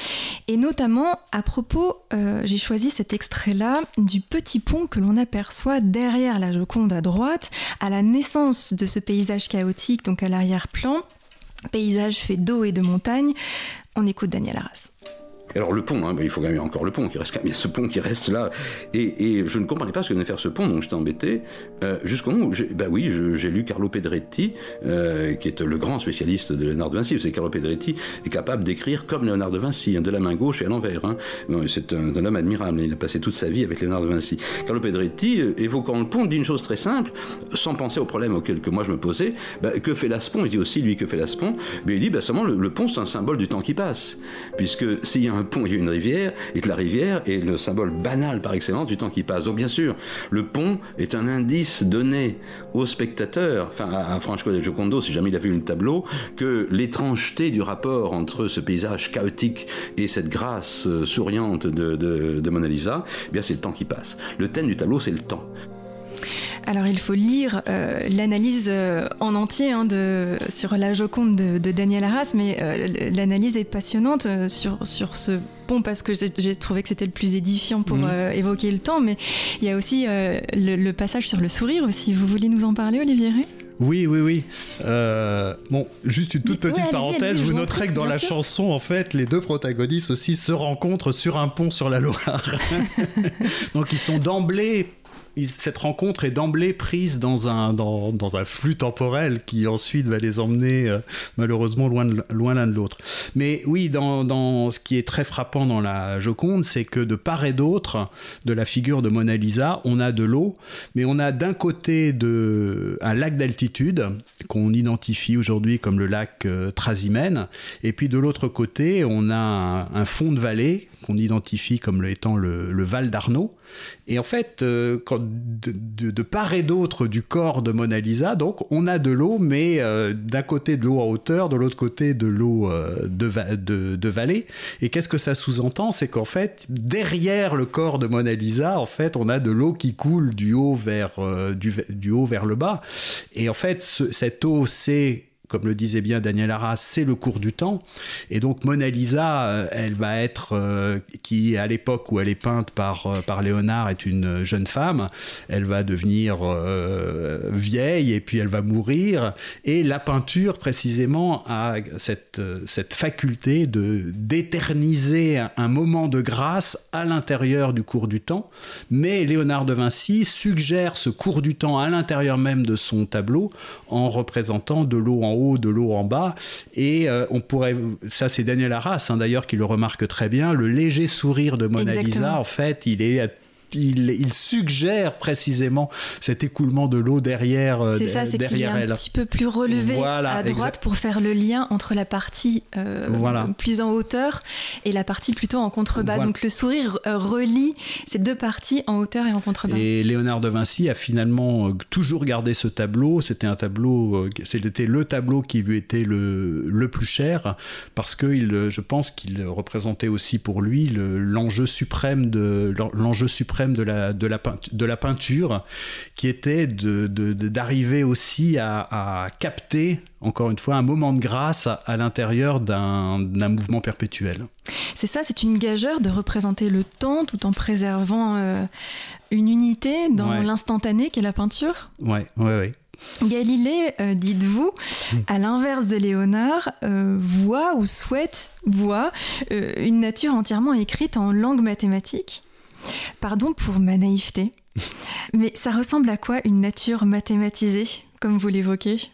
et notamment à propos, j'ai choisi cet extrait-là du petit pont que l'on aperçoit derrière la Joconde à droite, à la naissance de ce paysage chaotique, donc à l'arrière-plan paysage fait d'eau et de montagne. On écoute Daniel Arras. Alors le pont, hein, bah, il faut quand même encore le pont qui reste quand même, il y a ce pont qui reste là. Et, et je ne comprenais pas ce que venait faire ce pont, donc j'étais embêté. Euh, Jusqu'au moment où, bah oui, j'ai lu Carlo Pedretti, euh, qui est le grand spécialiste de Léonard de Vinci. Vous savez, Carlo Pedretti est capable d'écrire comme Léonard de Vinci, hein, de la main gauche et à l'envers. Hein. C'est un, homme admirable, il a passé toute sa vie avec Léonard de Vinci. Carlo Pedretti, euh, évoquant le pont, dit une chose très simple, sans penser au problème auquel que moi je me posais. Bah, que fait l'Aspont Il dit aussi, lui, que fait l'Aspont Mais il dit, bah, seulement, le, pont, c'est un symbole du temps qui passe. Puisque s'il y a pont, il y a une rivière, et que la rivière est le symbole banal par excellence du temps qui passe. Donc, bien sûr, le pont est un indice donné au spectateur, enfin à, à Francesco del Giocondo, si jamais il a vu le tableau, que l'étrangeté du rapport entre ce paysage chaotique et cette grâce euh, souriante de, de, de Mona Lisa, eh bien c'est le temps qui passe. Le thème du tableau, c'est le temps. Alors il faut lire euh, l'analyse euh, en entier hein, de, sur la Joconde de, de Daniel Arras, mais euh, l'analyse est passionnante sur, sur ce pont parce que j'ai trouvé que c'était le plus édifiant pour euh, évoquer le temps, mais il y a aussi le, le passage sur le sourire aussi. Vous voulez nous en parler, Olivier Ray Oui, oui, oui. Euh, bon, juste une toute petite parenthèse. Vous noterez que dans la chanson, en fait, les deux protagonistes aussi se rencontrent sur un pont sur la Loire. Donc ils sont d'emblée cette rencontre est d'emblée prise dans un, dans, dans, un flux temporel qui ensuite va les emmener euh, malheureusement loin, loin l'un de l'autre. Mais oui, dans, dans, ce qui est très frappant dans la Joconde, c'est que de part et d'autre de la figure de Mona Lisa, on a de l'eau, mais on a d'un côté de, un lac d'altitude qu'on identifie aujourd'hui comme le lac euh, Trasimène, et puis de l'autre côté, on a un, un fond de vallée qu'on identifie comme étant le, Val d'Arnaud. Et en fait, euh, de, part et d'autre du corps de Mona Lisa, donc on a de l'eau, mais euh, d'un côté de l'eau en hauteur, de l'autre côté de l'eau euh, de, vallée. Et qu'est-ce que ça sous-entend? C'est qu'en fait, derrière le corps de Mona Lisa, en fait, on a de l'eau qui coule du haut vers, du, haut vers le bas. Et en fait, cette eau, c'est comme le disait bien Daniel Arras, c'est le cours du temps. Et donc Mona Lisa, euh, elle va être, euh, qui à l'époque où elle est peinte par, euh, par Léonard est une jeune femme, elle va devenir vieille et puis elle va mourir. Et la peinture précisément a cette, cette faculté de d'éterniser un, moment de grâce à l'intérieur du cours du temps. Mais Léonard de Vinci suggère ce cours du temps à l'intérieur même de son tableau en représentant de l'eau en haut de l'eau en bas. Et euh, on pourrait, ça c'est Daniel Arras hein, d'ailleurs qui le remarque très bien, le léger sourire de Mona Lisa, en fait, il est il, suggère précisément cet écoulement de l'eau derrière euh, C'est ça, c'est qu'il est un petit peu plus relevé à droite pour faire le lien entre la partie euh, plus en hauteur et la partie plutôt en contrebas. Donc le sourire euh, relie ces deux parties en hauteur et en contrebas. Et Léonard de Vinci a finalement toujours gardé ce tableau. C'était un tableau, c'était le tableau qui lui était le, le plus cher parce que il, je pense qu'il représentait aussi pour lui l'enjeu suprême de l'enjeu suprême de la, de la, de la peinture, qui était d'arriver de, aussi à, capter, encore une fois, un moment de grâce à, l'intérieur d'un mouvement perpétuel. C'est ça, c'est une gageure de représenter le temps tout en préservant euh, une unité dans l'instantané qu'est la peinture. Ouais, ouais, ouais. Galilée, euh, dites-vous, à l'inverse de Léonard, euh, voit ou souhaite, voit une nature entièrement écrite en langue mathématique Pardon pour ma naïveté, mais ça ressemble à quoi une nature mathématisée, comme vous l'évoquez?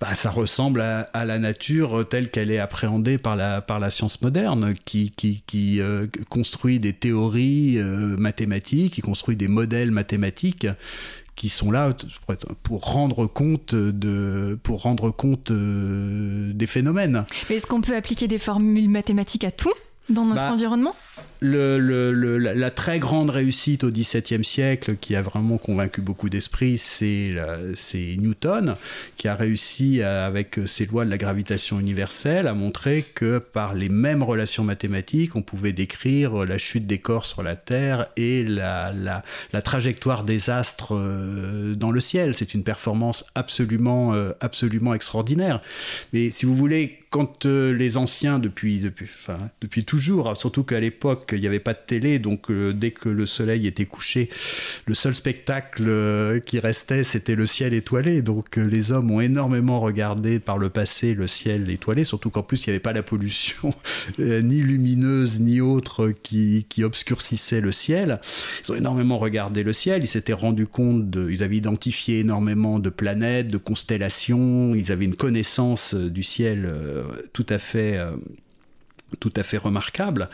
Bah, ça ressemble à, la nature telle qu'elle est appréhendée par la, par la science moderne, qui, qui, euh, construit des théories euh, mathématiques, qui construit des modèles mathématiques qui sont là pour rendre compte, de, pour rendre compte euh, des phénomènes. Mais est-ce qu'on peut appliquer des formules mathématiques à tout dans notre bah, environnement? La, très grande réussite au XVIIe siècle qui a vraiment convaincu beaucoup d'esprits, c'est Newton, qui a réussi, avec ses lois de la gravitation universelle, à montrer que par les mêmes relations mathématiques, on pouvait décrire la chute des corps sur la Terre et la, trajectoire des astres euh, dans le ciel. C'est une performance absolument, euh, absolument extraordinaire. Mais si vous voulez, quand euh, les anciens, depuis, depuis, depuis toujours, surtout qu'à l'époque, il n'y avait pas de télé, donc euh, dès que le soleil était couché, le seul spectacle euh, qui restait, c'était le ciel étoilé. Donc les hommes ont énormément regardé par le passé le ciel étoilé, surtout qu'en plus, il n'y avait pas la pollution, ni lumineuse, ni autre, qui, qui obscurcissait le ciel. Ils ont énormément regardé le ciel, ils s'étaient rendus compte, ils avaient identifié énormément de planètes, de constellations, ils avaient une connaissance du ciel tout à fait euh, tout à fait remarquable.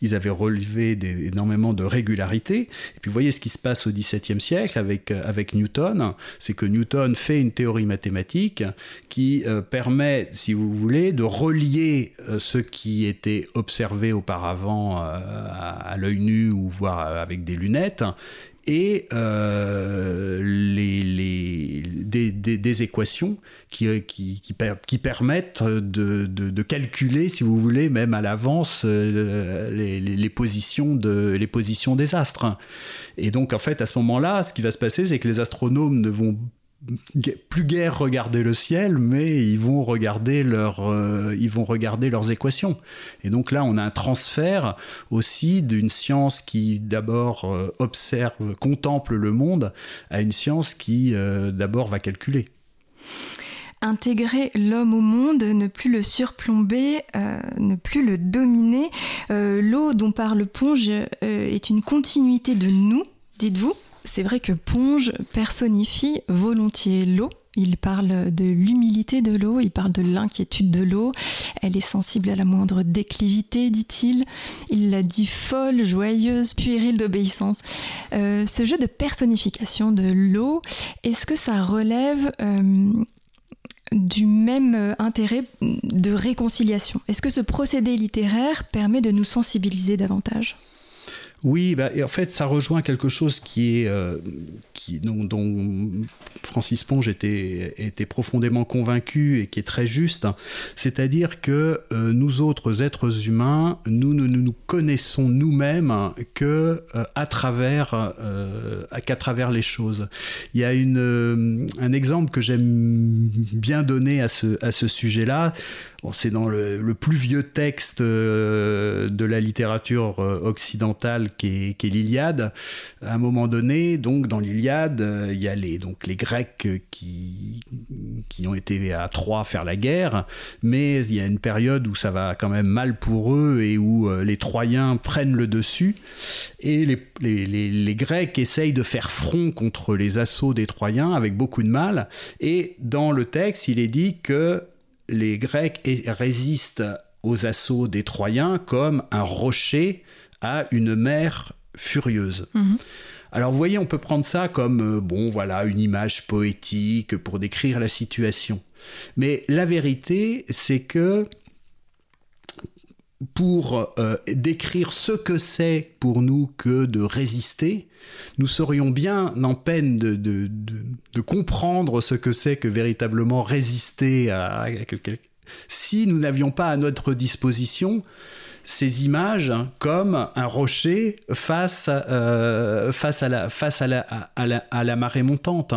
Ils avaient relevé énormément de régularité. Et puis vous voyez ce qui se passe au XVIIe siècle avec, euh, avec Newton, c'est que Newton fait une théorie mathématique qui euh, permet, si vous voulez, de relier ce qui était observé auparavant à l'œil nu ou voire avec des lunettes et euh, les, les, des, des, équations qui, qui, qui, qui permettent de, de, de, calculer, si vous voulez, même à l'avance, euh, les, les, positions de, les positions des astres. Et donc, en fait, à ce moment-là, ce qui va se passer, c'est que les astronomes ne vont plus guère regarder le ciel, mais ils vont regarder, leur, euh, ils vont regarder leurs équations. Et donc là, on a un transfert aussi d'une science qui d'abord euh, observe, contemple le monde, à une science qui euh, d'abord va calculer. intégrer l'homme au monde, ne plus le surplomber, ne plus le dominer. L'eau dont parle Ponge est une continuité de nous, dites-vous? C'est vrai que Ponge personnifie volontiers l'eau. Il parle de l'humilité de l'eau, il parle de l'inquiétude de l'eau. Elle est sensible à la moindre déclivité, dit-il. Il la dit folle, joyeuse, puérile d'obéissance. ce jeu de personnification de l'eau, est-ce que ça relève du même euh, intérêt de réconciliation? Est-ce que ce procédé littéraire permet de nous sensibiliser davantage? Oui, bah, en fait, ça rejoint quelque chose qui est, euh, qui, dont, Francis Ponge était, était, profondément convaincu et qui est très juste. C'est-à-dire que euh, nous autres êtres humains, nous ne nous, connaissons nous-mêmes que euh, à travers, qu'à travers les choses. Il y a une, un exemple que j'aime bien donner à ce, à ce sujet-là c'est dans le, plus vieux texte euh, de la littérature euh, occidentale qui est, l'Iliade. À un moment donné, donc dans l'Iliade, euh, il y a les, donc, les Grecs qui, qui ont été à Troie faire la guerre, mais il y a une période où ça va quand même mal pour eux et où les Troyens prennent le dessus. Et les, les, les Grecs essayent de faire front contre les assauts des Troyens avec beaucoup de mal. Et dans le texte, il est dit que les Grecs résistent aux assauts des Troyens comme un rocher à une mer furieuse. Mhm. Alors vous voyez, on peut prendre ça comme, euh, bon voilà, une image poétique pour décrire la situation. Mais la vérité, c'est que pour euh, décrire ce que c'est pour nous que de résister, nous serions bien en peine de, comprendre ce que c'est que véritablement résister à, si nous n'avions pas à notre disposition ces images hein, comme un rocher face, euh, face, à, la, face à, la, à, la, marée montante.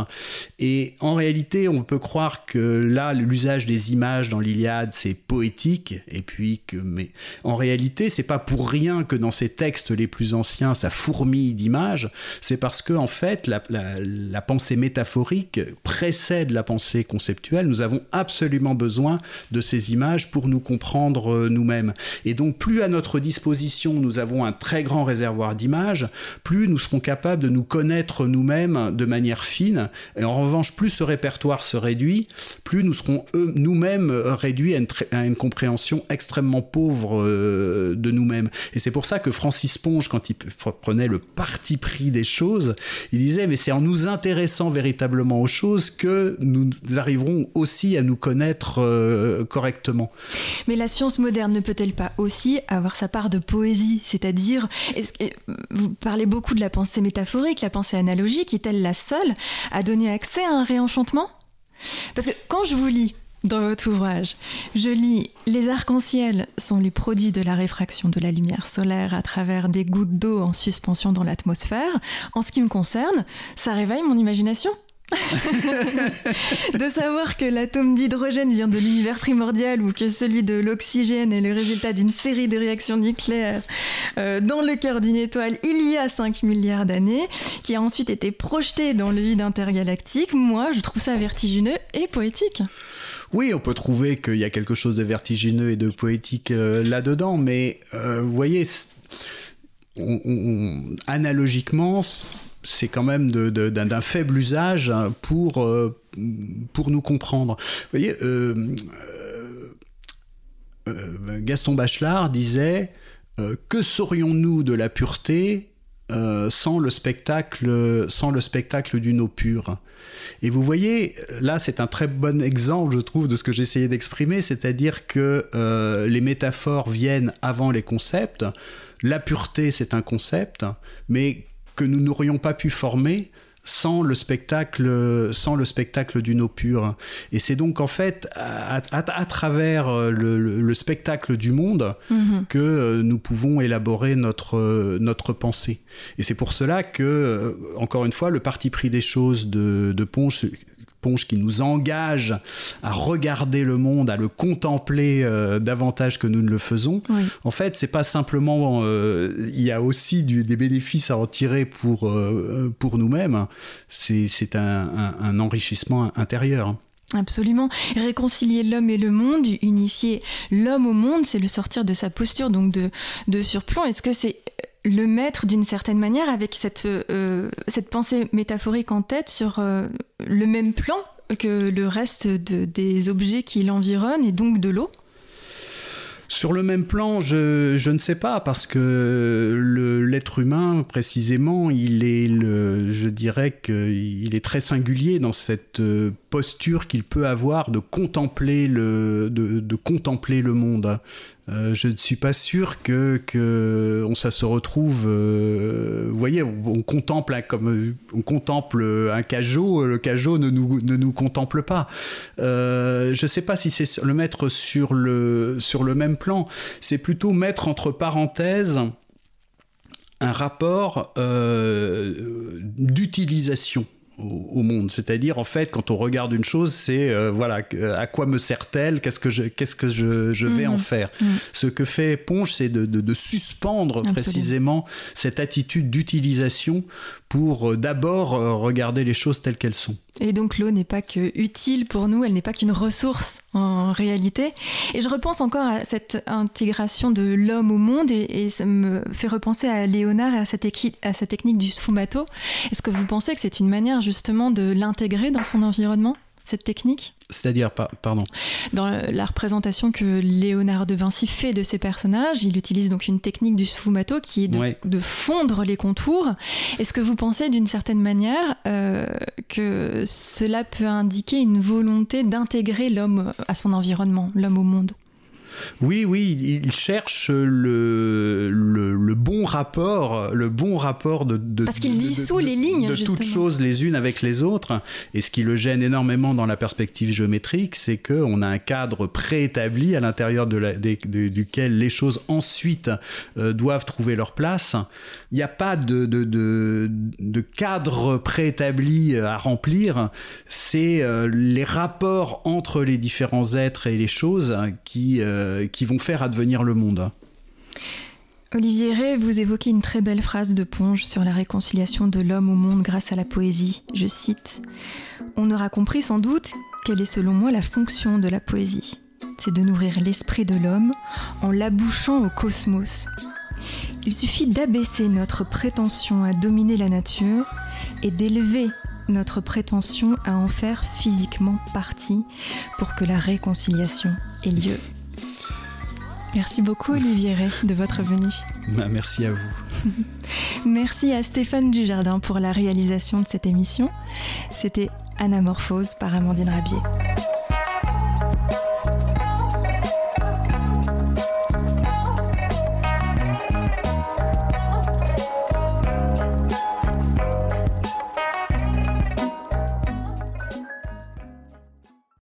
Et en réalité, on peut croire que là, l'usage des images dans l'Iliade, c'est poétique, et puis que, mais en réalité, c'est pas pour rien que dans ces textes les plus anciens, ça fourmille d'images, c'est parce que, en fait, la, la pensée métaphorique précède la pensée conceptuelle. Nous avons absolument besoin de ces images pour nous comprendre euh, nous-mêmes. Et donc, plus à notre disposition nous avons un très grand réservoir d'images, plus nous serons capables de nous connaître nous-mêmes de manière fine. Et en revanche, plus ce répertoire se réduit, plus nous serons nous-mêmes réduits à une, compréhension extrêmement pauvre euh, de nous-mêmes. Et c'est pour ça que Francis Ponge, quand il prenait le parti pris des choses, il disait, mais c'est en nous intéressant véritablement aux choses que nous arriverons aussi à nous connaître euh, correctement. Mais la science moderne ne peut-elle pas aussi avoir sa part de poésie, c'est-à-dire, vous parlez beaucoup de la pensée métaphorique, la pensée analogique, est-elle la seule à donner accès à un réenchantement? Parce que quand je vous lis dans votre ouvrage, je lis Les arcs-en-ciel sont les produits de la réfraction de la lumière solaire à travers des gouttes d'eau en suspension dans l'atmosphère. En ce qui me concerne, ça réveille mon imagination. de savoir que l'atome d'hydrogène vient de l'univers primordial ou que celui de l'oxygène est le résultat d'une série de réactions nucléaires euh, dans le cœur d'une étoile il y a 5 milliards d'années, qui a ensuite été projetée dans le vide intergalactique, moi je trouve ça vertigineux et poétique. Oui, on peut trouver qu'il y a quelque chose de vertigineux et de poétique euh, là-dedans, mais euh, vous voyez, analogiquement, c'est quand même d'un faible usage pour, euh, pour nous comprendre. Vous voyez, euh, euh, Gaston Bachelard disait Que saurions-nous de la pureté sans le spectacle, sans le spectacle d'une eau pure? Et vous voyez, là, c'est un très bon exemple, je trouve, de ce que j'essayais d'exprimer, c'est-à-dire que les métaphores viennent avant les concepts. La pureté, c'est un concept, mais que nous n'aurions pas pu former sans le spectacle, sans le spectacle d'une eau pure. Et c'est donc en fait à, travers le, spectacle du monde mhm. que euh, nous pouvons élaborer notre, notre pensée. Et c'est pour cela que, euh, encore une fois, le parti pris des choses de, de Qui nous engage à regarder le monde, à le contempler euh, davantage que nous ne le faisons. En fait, c'est pas simplement, euh, il y a aussi des bénéfices à en tirer pour, euh, pour nous-mêmes. C'est un, un, enrichissement intérieur. Absolument. Réconcilier l'homme et le monde, unifier l'homme au monde, c'est le sortir de sa posture donc de, de surplomb. Est-ce que c'est le mettre d'une certaine manière avec cette, euh, cette pensée métaphorique en tête sur euh, le même plan que le reste de, des objets qui l'environnent et donc de l'eau sur le même plan, je, ne sais pas, parce que l'être humain, précisément, il est, je dirais qu'il est très singulier dans cette euh, posture qu'il peut avoir de contempler le, de contempler le monde. Euh, je ne suis pas sûr que, que on, ça se retrouve. Euh, vous voyez, on, contemple comme on contemple un cajot, le cajot ne nous, ne nous contemple pas. Euh, je ne sais pas si c'est le mettre sur le, sur le même plan. C'est plutôt mettre entre parenthèses un rapport d'utilisation au, monde. C'est-à-dire, en fait, quand on regarde une chose, c'est euh, voilà, à quoi me sert-elle Qu'est-ce que je, qu'est-ce que je, je vais en mhm. faire mhm. Ce que fait Ponge, c'est de, de, suspendre précisément cette attitude d'utilisation pour euh, d'abord euh, regarder les choses telles qu'elles sont. Et donc l'eau n'est pas que utile pour nous, elle n'est pas qu'une ressource en réalité. Et je repense encore à cette intégration de l'homme au monde et, ça me fait repenser à Léonard et à cette, à cette technique du sfumato. Est-ce que vous pensez que c'est une manière justement de l'intégrer dans son environnement cette technique C'est-à-dire, pardon. Dans la représentation que Léonard de Vinci fait de ses personnages, il utilise donc une technique du sfumato qui est de, fondre les contours. Est-ce que vous pensez d'une certaine manière euh, que cela peut indiquer une volonté d'intégrer l'homme à son environnement, l'homme au monde? Oui, oui, il cherche le, le, bon rapport, le bon rapport de, de parce qu'il dissout les lignes de toutes choses les unes avec les autres. Et ce qui le gêne énormément dans la perspective géométrique, c'est que on a un cadre préétabli à l'intérieur de duquel les choses ensuite euh, doivent trouver leur place. Il n'y a pas de, de, cadre préétabli à remplir. C'est euh, les rapports entre les différents êtres et les choses qui euh, euh, qui vont faire advenir le monde. Olivier Ray, vous évoquez une très belle phrase de Ponge sur la réconciliation de l'homme au monde grâce à la poésie. Je cite On aura compris sans doute quelle est selon moi la fonction de la poésie. C'est de nourrir l'esprit de l'homme en l'abouchant au cosmos. Il suffit d'abaisser notre prétention à dominer la nature et d'élever notre prétention à en faire physiquement partie pour que la réconciliation ait lieu. Merci beaucoup Olivier Ray de votre venue. Bah, merci à vous. merci à Stéphane Dujardin pour la réalisation de cette émission. C'était Anamorphose par Amandine Rabier.